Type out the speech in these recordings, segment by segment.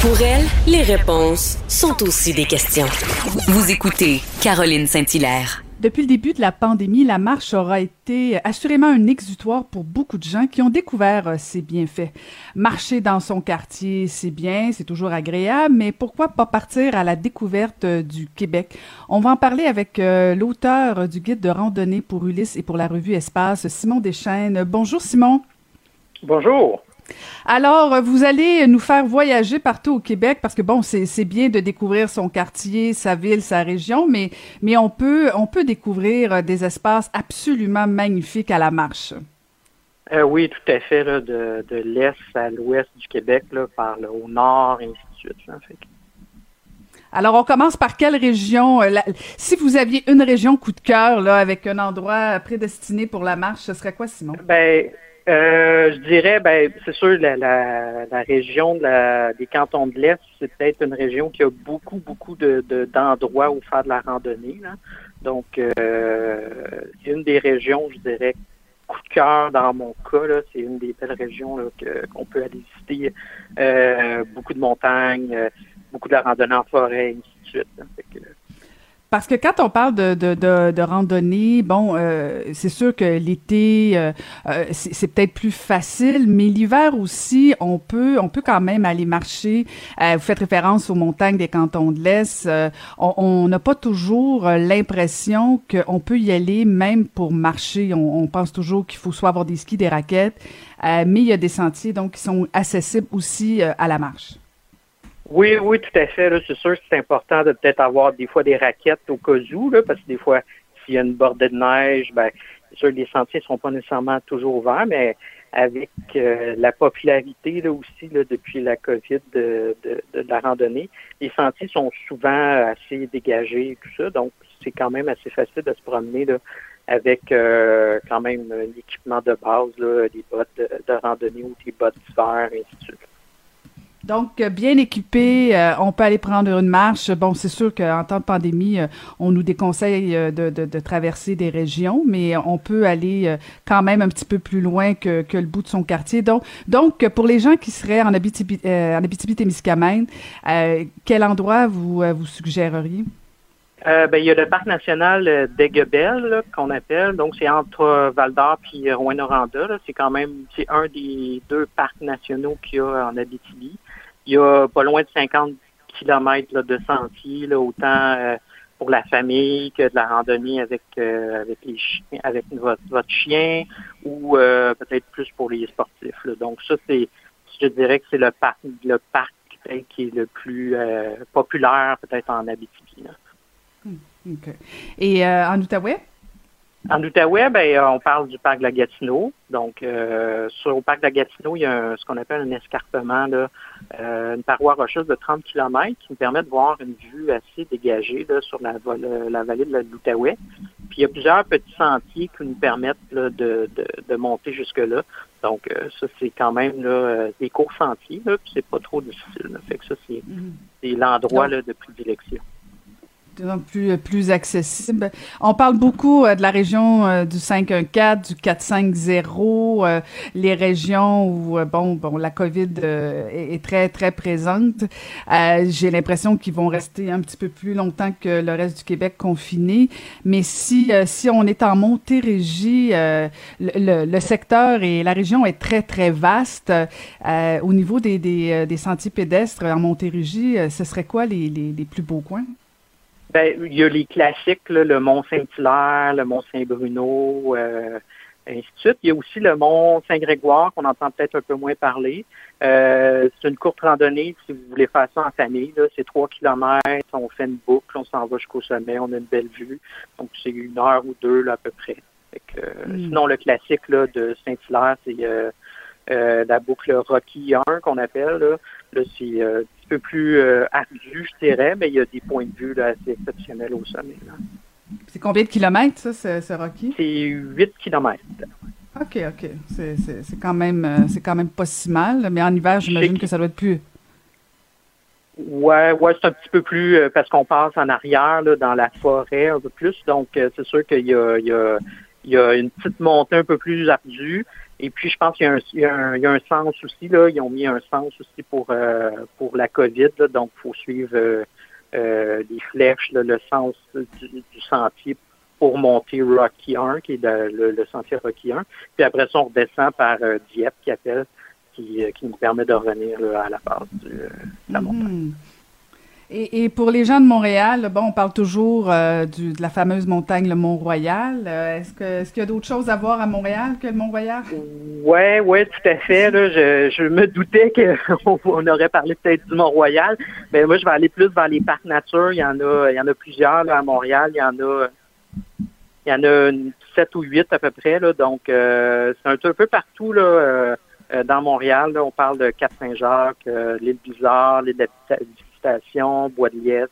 Pour elle, les réponses sont aussi des questions. Vous écoutez Caroline Saint-Hilaire. Depuis le début de la pandémie, la marche aura été assurément un exutoire pour beaucoup de gens qui ont découvert euh, ses bienfaits. Marcher dans son quartier, c'est bien, c'est toujours agréable, mais pourquoi pas partir à la découverte euh, du Québec? On va en parler avec euh, l'auteur du guide de randonnée pour Ulysse et pour la revue Espace, Simon Deschaines. Bonjour Simon. Bonjour. Alors, vous allez nous faire voyager partout au Québec parce que bon, c'est bien de découvrir son quartier, sa ville, sa région, mais, mais on, peut, on peut découvrir des espaces absolument magnifiques à la marche. Euh, oui, tout à fait, de, de l'est à l'ouest du Québec, là, par le au nord, et ainsi de suite. Alors, on commence par quelle région? Euh, si vous aviez une région coup de cœur, là, avec un endroit prédestiné pour la marche, ce serait quoi, Simon? Ben, euh, je dirais, ben, c'est sûr, la, la, région des cantons de l'Est, c'est peut-être une région qui a beaucoup, beaucoup de, d'endroits où faire de la randonnée. Donc, euh, c'est une des régions, je dirais, coup de cœur dans mon cas. c'est une des belles régions qu'on peut aller visiter. Euh, beaucoup de montagnes, beaucoup de la randonnée en forêt, et ainsi de suite. Parce que quand on parle de, de, de, randonnée, bon, euh, c'est sûr que l'été, euh, euh, c'est peut-être plus facile, mais l'hiver aussi, on peut, on peut quand même aller marcher. vous faites référence aux montagnes des cantons de l'Est. on n'a pas toujours l'impression qu'on peut y aller même pour marcher. On, on pense toujours qu'il faut soit avoir des skis, des raquettes, mais il y a des sentiers donc qui sont accessibles aussi à la marche. Oui, oui, tout à fait. C'est sûr que c'est important de peut-être avoir des fois des raquettes au cas où, là, parce que des fois, s'il y a une bordée de neige, ben, c'est sûr que les sentiers ne sont pas nécessairement toujours ouverts, mais avec euh, la popularité là aussi là, depuis la COVID de, de, de, la randonnée, les sentiers sont souvent assez dégagés et tout ça, donc c'est quand même assez facile de se promener là, avec euh, quand même l'équipement de base, là, des bottes de, de randonnée ou des bottes d'hiver, et ainsi de suite. Donc, euh, bien équipé, euh, on peut aller prendre une marche. Bon, c'est sûr qu'en temps de pandémie, euh, on nous déconseille de, traverser des régions, mais on peut aller quand même un petit peu plus loin que, le bout de son quartier. Donc, pour les gens qui seraient en Abitibi, en Abitibi-Témiscamingue, quel endroit vous, vous suggéreriez? ben, il y a le parc national d'Aiguebel qu'on appelle. Donc, c'est entre Val d'Or et Rouen-Noranda. C'est quand même c'est un des deux parcs nationaux qu'il y a en Abitibi. Il y a pas loin de 50 kilomètres de sentiers, autant euh, pour la famille que de la randonnée avec euh, avec les chiens, avec votre, chien ou euh, peut-être plus pour les sportifs. Donc ça, c'est je dirais que c'est le parc le parc qui est le plus populaire peut-être en Abitibi. Hmm, Et en Outaouais? En Outaouais, ben, euh, on parle du parc de la Gatineau. Donc, euh, sur le parc de la Gatineau, il y a ce qu'on appelle un escarpement, là, euh, une paroi rocheuse de 30 km qui nous permet de voir une vue assez dégagée là, sur la, la vallée de l'Outaouais. Puis, il y a plusieurs petits sentiers qui nous permettent là, de, de, de, monter jusque-là. Donc, euh, ça, c'est quand même là, des courts sentiers, là, puis c'est pas trop difficile. Là. Fait que ça, c'est mm-hmm. l'endroit de prédilection plus, plus accessible. On parle beaucoup euh, de la région euh, du 514, du 450, euh, les régions où bon bon la COVID est, très très présente. J'ai l'impression qu'ils vont rester un petit peu plus longtemps que le reste du Québec confiné. Mais si si on est en Montérégie, le, le, secteur et la région est très très vaste. au niveau des, des, des, sentiers pédestres en Montérégie, ce serait quoi les, les, les plus beaux coins? Ben, il y a les classiques, le Mont Saint-Hilaire, le Mont Saint-Bruno, euh, ainsi de suite. Il y a aussi le Mont Saint-Grégoire qu'on entend peut-être un peu moins parler. Euh, c'est une courte randonnée si vous voulez faire ça en famille. C'est trois kilomètres, on fait une boucle, on s'en va jusqu'au sommet, on a une belle vue. Donc c'est une heure ou deux là, à peu près. Hmm. Sinon, le classique là, de Saint-Hilaire, c'est euh, euh, la boucle Rocky 1 qu'on appelle. Là, là c'est peu plus euh, ardu, je dirais, mais il y a des points de vue là, assez exceptionnels au sommet. C'est combien de kilomètres, ça, ce, Rocky? C'est 8 kilomètres. OK, OK. C'est quand même euh, c'est quand même pas si mal, mais en hiver, j'imagine que ça doit être plus. Ouais, ouais, c'est un petit peu plus euh, parce qu'on passe en arrière là, dans la forêt un peu plus. Donc c'est sûr qu'il y a, il y, a, il y a une petite montée un peu plus ardue. Et puis, je pense qu'il y, a un sens aussi, là. Ils ont mis un sens aussi pour, euh, pour la COVID, donc il faut suivre les flèches, le sens du, sentier pour monter Rocky 1, qui est le, sentier Rocky 1. Puis après ça, on redescend par Dieppe, qui appelle, qui, qui, nous permet de revenir à la base de la montagne. Mm-hmm. Et, pour les gens de Montréal, bon, on parle toujours euh, du, de la fameuse montagne, le Mont-Royal. Euh, est-ce, que, est-ce qu'il y a d'autres choses à voir à Montréal que le Mont-Royal? Oui, oui, tout à fait. Je, je me doutais qu'on on aurait parlé peut-être du Mont-Royal. Mais moi, je vais aller plus vers les parcs nature. Il y en a, il y en a plusieurs à Montréal. Il y en a il y en a sept ou huit à peu près. Donc, euh, c'est un, peu partout là, dans Montréal. On parle de Cap-Saint-Jacques, l'île Bizarre, l'île de Bois de Liesse,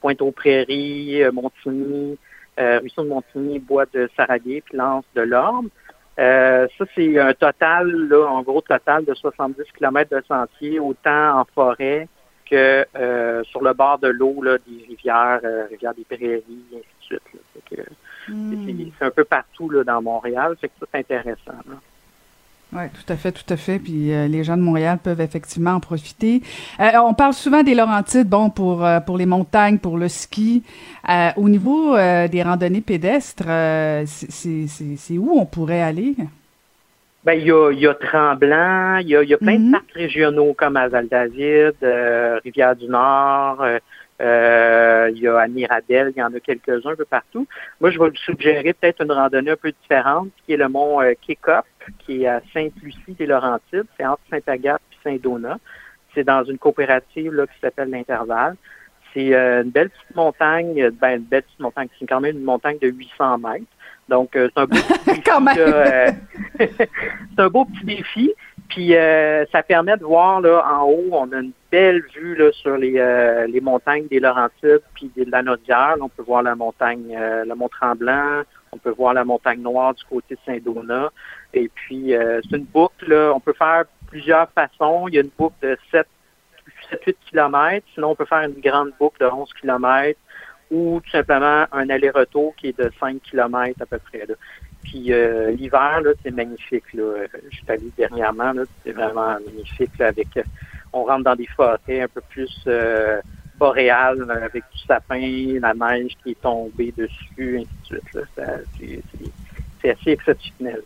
Pointe-aux-Prairies, euh, Montigny, euh, Ruisseau de Montigny, Bois de Saraguet, puis Lance de l'Orme. Euh, ça, c'est un total, là, en gros total de 70 km de sentier, autant en forêt que sur le bord de l'eau des rivières, rivières des Prairies, et ainsi de suite. Hmm. C'est un peu partout là, dans Montréal, c'est que c'est intéressant. Oui, tout à fait, tout à fait. Puis euh, les gens de Montréal peuvent effectivement en profiter. Euh, on parle souvent des Laurentides, bon, pour, euh, pour les montagnes, pour le ski. au niveau des randonnées pédestres, c'est où on pourrait aller? Ben, il y a, y a Tremblant, il y a, y a plein de mm-hmm. parcs régionaux comme à Val-David, Rivière-du-Nord, euh, il y a à Mirabel, il y en a quelques-uns un peu partout. Moi, je vais vous suggérer peut-être une randonnée un peu différente, qui est le mont euh, Kikop, qui est à Sainte-Lucie des Laurentides. C'est entre Sainte-Agathe et Saint-Donat. C'est dans une coopérative là, qui s'appelle l'Intervalle. C'est euh, une belle petite montagne, ben une belle petite montagne, c'est quand même une montagne de 800 mètres. Donc, c'est un beau petit défi. c'est un beau petit défi. Puis ça permet de voir là en haut, on a une belle vue là, sur les, euh, montagnes des Laurentides puis de la Naudière. on peut voir la montagne, euh, le Mont Tremblant, on peut voir la montagne Noire du côté de Saint-Donat. Et puis, euh, c'est une boucle, on peut faire plusieurs façons. Il y a une boucle de 7, 7-8 km. Sinon, on peut faire une grande boucle de 11 km ou tout simplement un aller-retour qui est de 5 km à peu près. Là. Puis l'hiver, là, c'est magnifique. Là. Je suis allé dernièrement, là, c'est vraiment magnifique là, avec on rentre dans des forêts un peu plus euh, boréales avec du sapin, la neige qui est tombée dessus, ainsi de suite. C'est assez exceptionnel.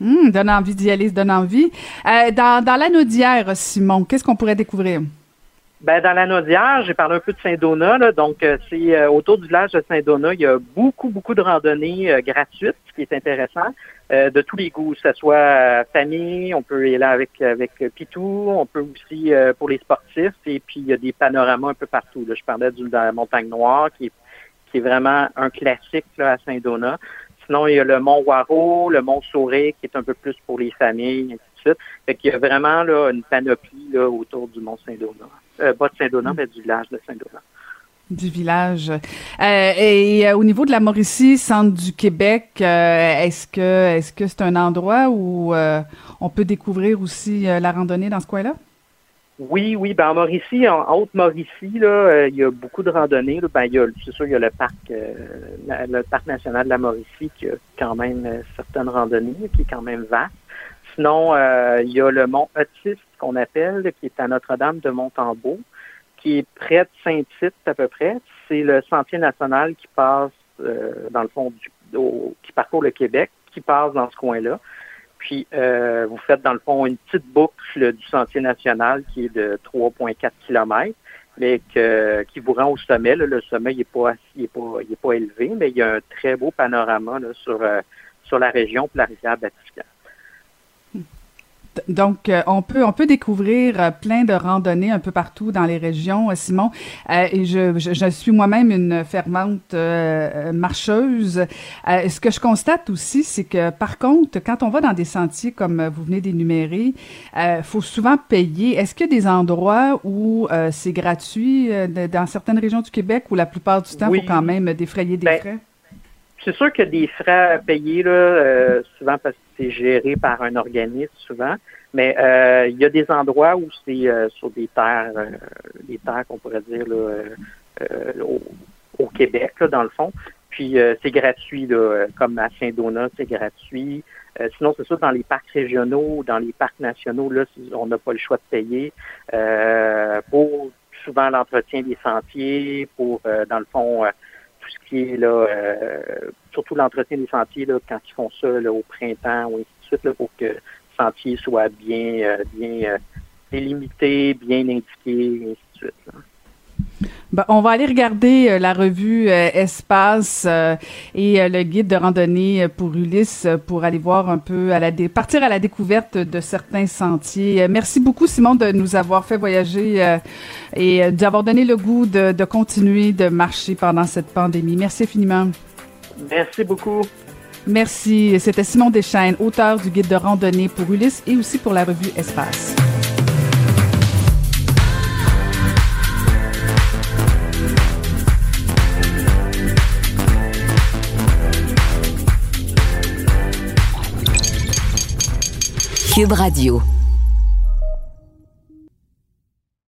Hum, donne envie d'y aller, donne envie. Euh, dans, dans la Naudière, Simon, qu'est-ce qu'on pourrait découvrir? Ben, dans la Naudière, j'ai parlé un peu de Saint-Donat. Donc, euh, c'est euh, autour du village de Saint-Donat, il y a beaucoup, beaucoup de randonnées euh, gratuites, ce qui est intéressant, de tous les goûts, que ce soit famille, on peut y aller avec avec Pitou, on peut aussi pour les sportifs, et puis il y a des panoramas un peu partout. Là. Je parlais de la montagne Noire, qui est, qui est vraiment un classique là, à Saint-Donat. Sinon, il y a le Mont Waro, le Mont Souré, qui est un peu plus pour les familles, suite. Fait qu'il y a vraiment là, une panoplie là, autour du Mont Saint-Donat. Euh, pas de Saint-Donat, mm. mais du village de Saint-Donat. Du village. Euh, et euh, au niveau de la Mauricie, centre du Québec, est-ce que est-ce que c'est un endroit où on peut découvrir aussi la randonnée dans ce coin-là? Oui, oui. Ben en Mauricie, en Haute-Mauricie, là, il y a beaucoup de randonnées. Ben, il y a, c'est sûr, il y a le parc, le parc national de la Mauricie qui a quand même certaines randonnées, qui est quand même vaste. Sinon, il y a le mont Otis qu'on appelle, qui est à Notre-Dame de Montembeau, qui est près de Saint-Tite à peu près. C'est le sentier national qui passe, euh, dans le fond, du, qui parcourt le Québec, qui passe dans ce coin-là. Puis, euh, vous faites, dans le fond, une petite boucle du sentier national qui est de 3,4 km, mais qui vous rend au sommet. Le sommet n'est pas, il est pas, est pas élevé, mais il y a un très beau panorama sur, euh, sur la région et la rivière Batiscan. Donc, euh, on peut on peut découvrir euh, plein de randonnées un peu partout dans les régions, euh, Simon. et je, je, suis moi-même une fervente marcheuse. ce que je constate aussi, c'est que par contre, quand on va dans des sentiers comme vous venez d'énumérer, il faut souvent payer. Est-ce qu'il y a des endroits où c'est gratuit dans certaines régions du Québec où la plupart du temps, il faut quand même défrayer des ben, frais? C'est sûr qu'il y a des frais à payer, là, souvent parce que c'est géré par un organisme souvent. Mais euh, il y a des endroits où c'est euh, sur des terres, euh, des terres qu'on pourrait dire là, au, Québec, là, dans le fond. Puis c'est gratuit, là, comme à Saint-Donat, c'est gratuit. sinon, c'est ça, dans les parcs régionaux, dans les parcs nationaux, là, on n'a pas le choix de payer. pour souvent l'entretien des sentiers, pour, dans le fond, tout ce qui est là, surtout l'entretien des sentiers là, quand ils font ça là, au printemps ou ainsi de suite, là, pour que le sentier soit bien, bien délimité, bien indiqué, ainsi de suite. Là. Ben, on va aller regarder euh, la revue euh, Espace euh, et le guide de randonnée pour Ulysse pour aller voir un peu à la partir à la découverte de certains sentiers. merci beaucoup Simon de nous avoir fait voyager et d'avoir donné le goût de, de, continuer de marcher pendant cette pandémie. Merci infiniment. Merci beaucoup. Merci. C'était Simon Deschaines, auteur du guide de randonnée pour Ulysse et aussi pour la revue Espace. Cube Radio.